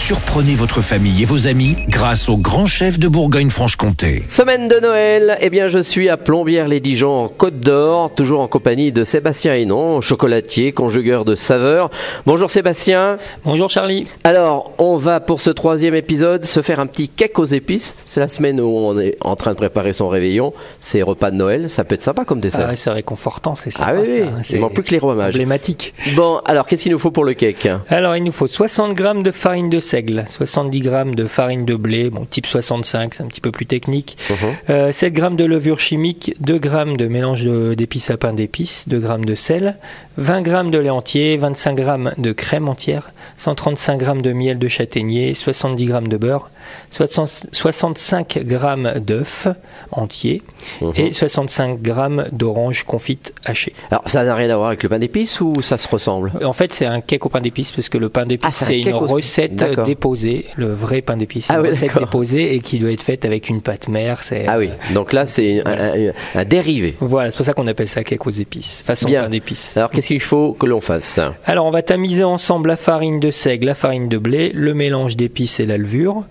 Surprenez votre famille et vos amis grâce au grand chef de Bourgogne-Franche-Comté. Semaine de Noël, eh bien je suis à Plombières-les-Dijon en Côte d'Or, toujours en compagnie de Sébastien Hénon, chocolatier, conjugueur de saveurs. Bonjour Sébastien. Bonjour Charlie. Alors, on va pour ce troisième épisode se faire un petit cake aux épices. C'est la semaine où on est en train de préparer son réveillon. C'est repas de Noël, ça peut être sympa comme dessert. Ah ouais, c'est réconfortant, c'est ça. Ah oui, oui. C'est manque plus que les rois mages. emblématique. Bon, alors qu'est-ce qu'il nous faut pour le cake? Alors, il nous faut 60 g de farine de seigle, 70 g de farine de blé, bon, type 65, c'est un petit peu plus technique, Mhm. euh, 7 g de levure chimique, 2 g de mélange d'épices à pain d'épices, 2 g de sel, 20 g de lait entier, 25 g de crème entière, 135 g de miel de châtaignier, 70 g de beurre, 60 65 g d'œufs entiers et 65 g d'oranges confites hachées. Alors, ça n'a rien à voir avec le pain d'épices ou ça se ressemble? En fait, c'est un cake au pain d'épices parce que le pain Ah, d'épices, c'est un c'est une au- recette. Déposée. Le vrai pain d'épices, Ah oui, recette déposée et qui doit être faite avec une pâte mère. C'est Ah oui, donc là c'est un, un- un dérivé. Voilà, c'est pour ça qu'on appelle ça cake aux épices, façon Bien. pain d'épices. Alors, qu'est-ce qu'il faut que l'on fasse? Alors, on va tamiser ensemble la farine de seigle, la farine de blé, le mélange d'épices et la levure.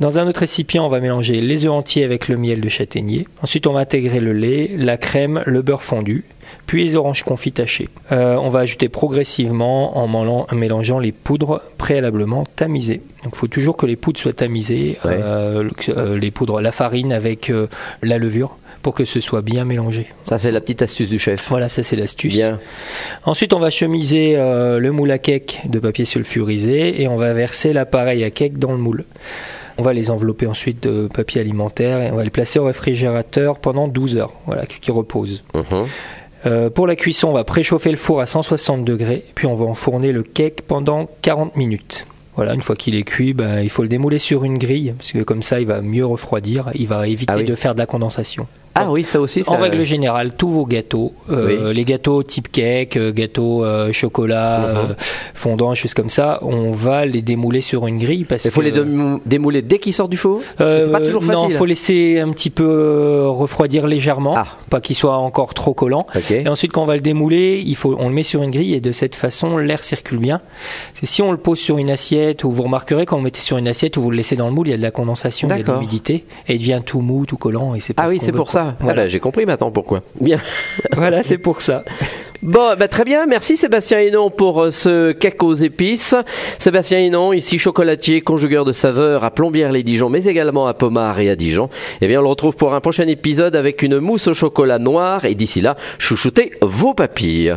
Dans un autre récipient, on va mélanger les œufs entiers avec le miel de châtaignier. Ensuite, on va intégrer le lait, la crème, le beurre fondu, puis les oranges confites hachées. Euh, on va ajouter progressivement en mélan- en mélangeant les poudres préalablement tamisées. Donc, il faut toujours que les poudres soient tamisées, Ouais. euh, euh, les poudres, la farine avec euh, la levure, pour que ce soit bien mélangé. Ça, c'est la petite astuce du chef. Voilà, ça c'est l'astuce. Bien. Ensuite, on va chemiser le moule à cake de papier sulfurisé et on va verser l'appareil à cake dans le moule. On va les envelopper ensuite de papier alimentaire et on va les placer au réfrigérateur pendant 12 heures, voilà, qui reposent. Mhm. Euh, pour la cuisson, on va préchauffer le four à 160 degrés, puis on va enfourner le cake pendant 40 minutes. Voilà, une fois qu'il est cuit, ben, il faut le démouler sur une grille, parce que comme ça, il va mieux refroidir, il va éviter Ah oui. de faire de la condensation. Ah oui, ça aussi, ça... En règle générale, tous vos gâteaux, euh, Oui. les gâteaux type cake, euh, gâteaux euh, chocolat, Mhm. euh, fondant, choses comme ça, on va les démouler sur une grille parce Il faut que les démou- démouler dès qu'ils sortent du four C'est pas toujours non, facile. faut laisser un petit peu refroidir légèrement, Ah. pas qu'il soit encore trop collant. Ok. Et ensuite, quand on va le démouler, il faut, on le met sur une grille et de cette façon, l'air circule bien. Si on le pose sur une assiette, ou vous remarquerez quand vous mettez sur une assiette ou vous le laissez dans le moule, il y a de la condensation, il y a de l'humidité, et il devient tout mou, tout collant. Et c'est pas Ah ce oui, c'est pour ça. Ah Voilà, bah, j'ai compris maintenant pourquoi. Bien. voilà c'est pour ça. Bon, bah, très bien. Merci Sébastien Hénon pour euh, ce cake aux épices. Sébastien Hénon, ici chocolatier, conjugueur de saveurs à Plombières-les-Dijon, mais également à Pomard et à Dijon. Eh bien, on le retrouve pour un prochain épisode avec une mousse au chocolat noir. Et d'ici là, chouchoutez vos papilles.